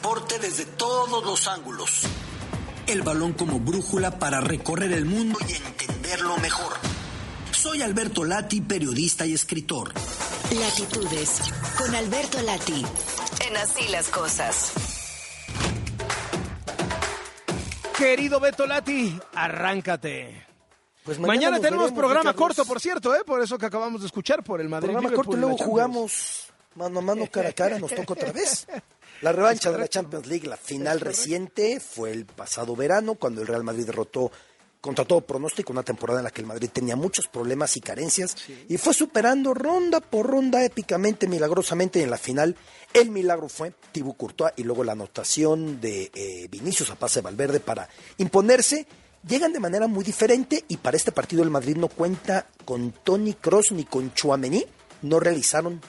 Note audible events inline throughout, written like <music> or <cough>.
deporte desde todos los ángulos. El balón como brújula para recorrer el mundo y entenderlo mejor. Soy Alberto Lati, periodista y escritor. Latitudes, con Alberto Lati, en Así las Cosas. Querido Beto Lati, arráncate. Pues mañana, nos tenemos veremos, programa Carlos. corto, por cierto, ¿eh? por eso que acabamos de escuchar, por el Madrid. Programa Liverpool corto luego jugamos mano a mano, cara a cara, nos toca otra vez. <laughs> La revancha de la Champions League, la final reciente, fue el pasado verano, cuando el Real Madrid derrotó contra todo pronóstico una temporada en la que el Madrid tenía muchos problemas y carencias y fue superando ronda por ronda épicamente, milagrosamente y en la final el milagro fue Thibaut Courtois y luego la anotación de eh, Vinicius a pase de Valverde para imponerse. Llegan de manera muy diferente y para este partido el Madrid no cuenta con Tony Cross ni con Chouameni, no realizaron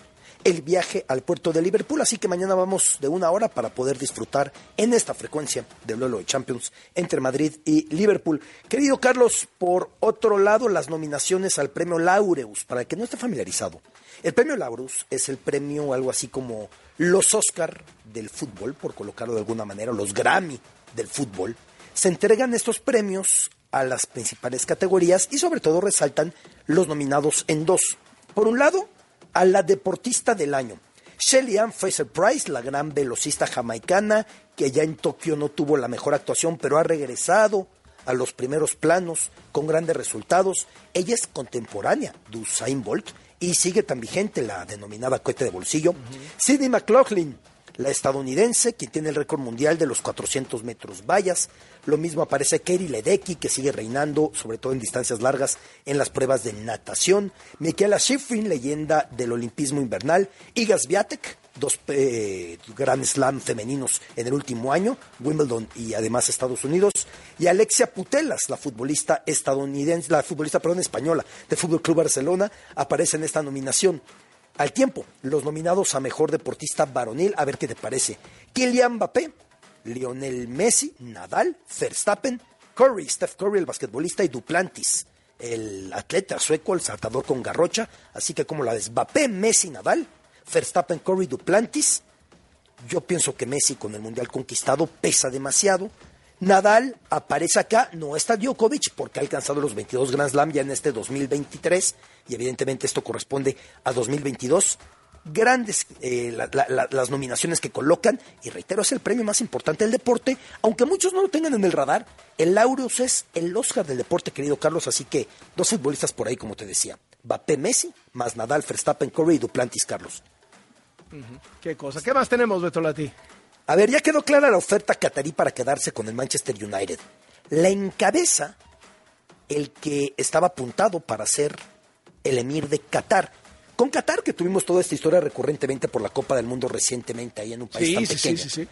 el viaje al puerto de Liverpool, así que mañana vamos de una hora para poder disfrutar en esta frecuencia del duelo de Champions entre Madrid y Liverpool. Querido Carlos, por otro lado, las nominaciones al premio Laureus, para el que no esté familiarizado. El premio Laureus es el premio algo así como los Oscar del fútbol, por colocarlo de alguna manera, los Grammy del fútbol. Se entregan estos premios a las principales categorías y sobre todo resaltan los nominados en dos. Por un lado, a la deportista del año. Shelly Ann Fraser Price, la gran velocista jamaicana, que ya en Tokio no tuvo la mejor actuación, pero ha regresado a los primeros planos con grandes resultados. Ella es contemporánea de Usain Bolt y sigue tan vigente la denominada cohete de bolsillo. Sidney McLaughlin, la estadounidense, quien tiene el récord mundial de los 400 metros vallas. Lo mismo aparece Katie Ledecky, que sigue reinando, sobre todo en distancias largas, en las pruebas de natación. Michaela Schifrin, leyenda del olimpismo invernal. Iga Swiatek, dos eh, Grand Slam femeninos en el último año, Wimbledon y además Estados Unidos. Y Alexia Putelas, la futbolista estadounidense, la futbolista, perdón, española del Fútbol Club Barcelona, aparece en esta nominación. Al tiempo, los nominados a mejor deportista varonil, a ver qué te parece. Kylian Mbappé, Lionel Messi, Nadal, Verstappen, Curry, Steph Curry, el basquetbolista, y Duplantis, el atleta sueco, el saltador con garrocha. Así que como la de Mbappé, Messi, Nadal, Verstappen, Curry, Duplantis. Yo pienso que Messi con el Mundial conquistado pesa demasiado. Nadal aparece acá, no está Djokovic porque ha alcanzado los 22 Grand Slam ya en este 2023 y evidentemente esto corresponde a 2022. Grandes eh, la- la- la- las nominaciones que colocan y reitero es el premio más importante del deporte, aunque muchos no lo tengan en el radar. El Laureus es el Oscar del deporte, querido Carlos, así que dos futbolistas por ahí, como te decía. Mbappé Messi, más Nadal, Verstappen, Curry y Duplantis, Carlos. Qué cosa. ¿Qué más tenemos, Beto Lati? A ver, ya quedó clara la oferta catarí para quedarse con el Manchester United. La encabeza el que estaba apuntado para ser el emir de Qatar. Con Qatar, que tuvimos toda esta historia recurrentemente por la Copa del Mundo recientemente ahí en un país Sí, tan sí, sí, pequeño. sí, sí.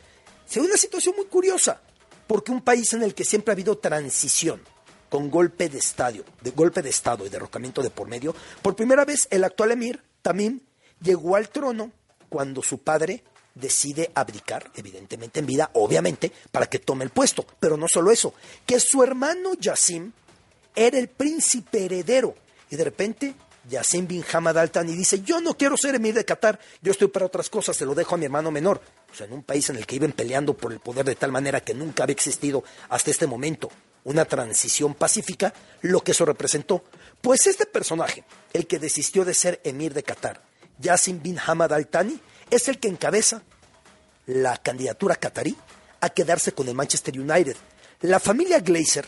Se ve una situación muy curiosa, porque un país en el que siempre ha habido transición, con golpe de estadio, de golpe de estado y derrocamiento de por medio, por primera vez el actual emir, Tamim, llegó al trono cuando su padre decide abdicar, evidentemente en vida, obviamente, para que tome el puesto. Pero no solo eso, que su hermano Yassim era el príncipe heredero. Y de repente, Yassim bin Hamad Al Thani dice, yo no quiero ser emir de Qatar, yo estoy para otras cosas, se lo dejo a mi hermano menor. O sea, en un país en el que iban peleando por el poder de tal manera que nunca había existido hasta este momento una transición pacífica, lo que eso representó. Pues este personaje, el que desistió de ser emir de Qatar, Yassim bin Hamad Al Thani, es el que encabeza la candidatura catarí a quedarse con el Manchester United. La familia Glazer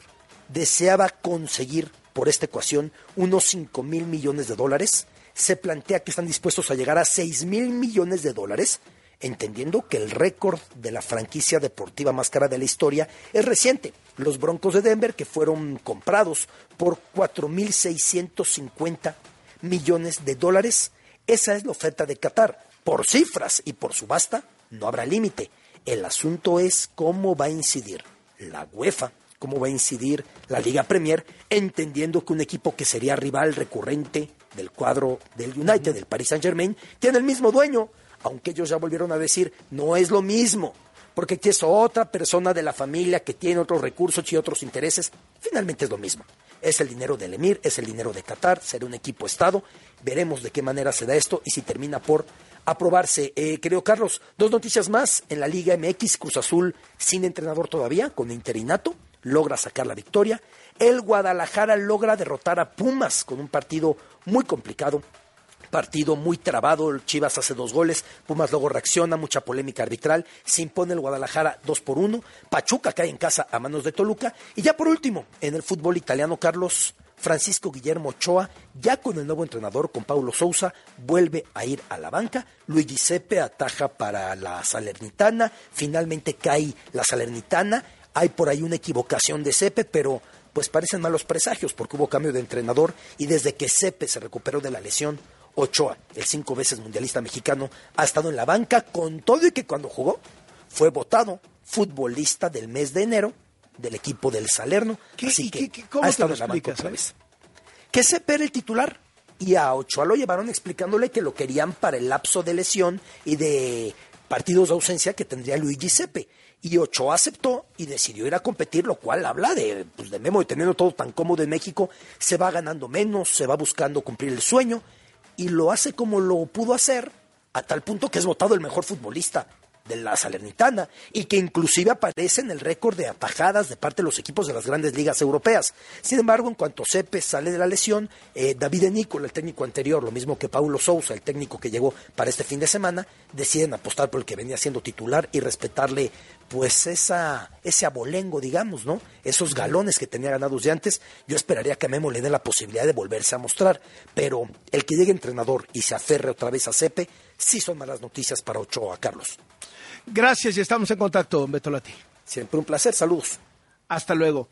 deseaba conseguir por esta ecuación unos 5 mil millones de dólares. Se plantea que están dispuestos a llegar a 6 mil millones de dólares, entendiendo que el récord de la franquicia deportiva más cara de la historia es reciente. Los Broncos de Denver, que fueron comprados por 4.650 millones de dólares. Esa es la oferta de Qatar. Por cifras y por subasta no habrá límite. El asunto es cómo va a incidir la UEFA, cómo va a incidir la Liga Premier, entendiendo que un equipo que sería rival recurrente del cuadro del United, del Paris Saint Germain, tiene el mismo dueño, aunque ellos ya volvieron a decir, no es lo mismo, porque aquí es otra persona de la familia que tiene otros recursos y otros intereses, finalmente es lo mismo. Es el dinero del Emir, es el dinero de Qatar, será un equipo Estado, veremos de qué manera se da esto y si termina por aprobarse. Eh, querido Carlos, dos noticias más. En la Liga MX, Cruz Azul sin entrenador todavía, con interinato, logra sacar la victoria. El Guadalajara logra derrotar a Pumas con un partido muy complicado. Partido muy trabado, Chivas hace dos goles, Pumas luego reacciona, mucha polémica arbitral, se impone el Guadalajara dos por uno, Pachuca cae en casa a manos de Toluca y ya por último, en el fútbol italiano, Carlos, Francisco Guillermo Ochoa, ya con el nuevo entrenador, con Paulo Sousa, vuelve a ir a la banca. Luis Giuseppe ataja para la Salernitana. Finalmente cae la Salernitana. Hay por ahí una equivocación de Sepe, pero pues parecen malos presagios porque hubo cambio de entrenador y desde que Sepe se recuperó de la lesión, Ochoa, el cinco veces mundialista mexicano, ha estado en la banca con todo y que cuando jugó fue votado futbolista del mes de enero del equipo del Salerno. ¿Qué- así que qué- qué- cómo ha estado en la banca otra vez. Que Sepe era el titular y a Ochoa lo llevaron explicándole que lo querían para el lapso de lesión y de partidos de ausencia que tendría Luigi Sepe. Y Ochoa aceptó y decidió ir a competir, lo cual habla de, pues, de Memo y teniendo todo tan cómodo en México, se va ganando menos, se va buscando cumplir el sueño y lo hace como lo pudo hacer a tal punto que es votado el mejor futbolista de la Salernitana y que inclusive aparece en el récord de atajadas de parte de los equipos de las grandes ligas europeas. Sin embargo, en cuanto Sepe sale de la lesión, eh, David Enícola, el técnico anterior, lo mismo que Paulo Sousa, el técnico que llegó para este fin de semana, deciden apostar por el que venía siendo titular y respetarle pues esa, ese abolengo, digamos, ¿no? Esos galones que tenía ganados de antes, yo esperaría que a Memo le la posibilidad de volverse a mostrar, pero el que llegue entrenador y se aferre otra vez a Sepe, sí son malas noticias para Ochoa, Carlos. Gracias y estamos en contacto, Beto Lati. Siempre un placer, saludos. Hasta luego.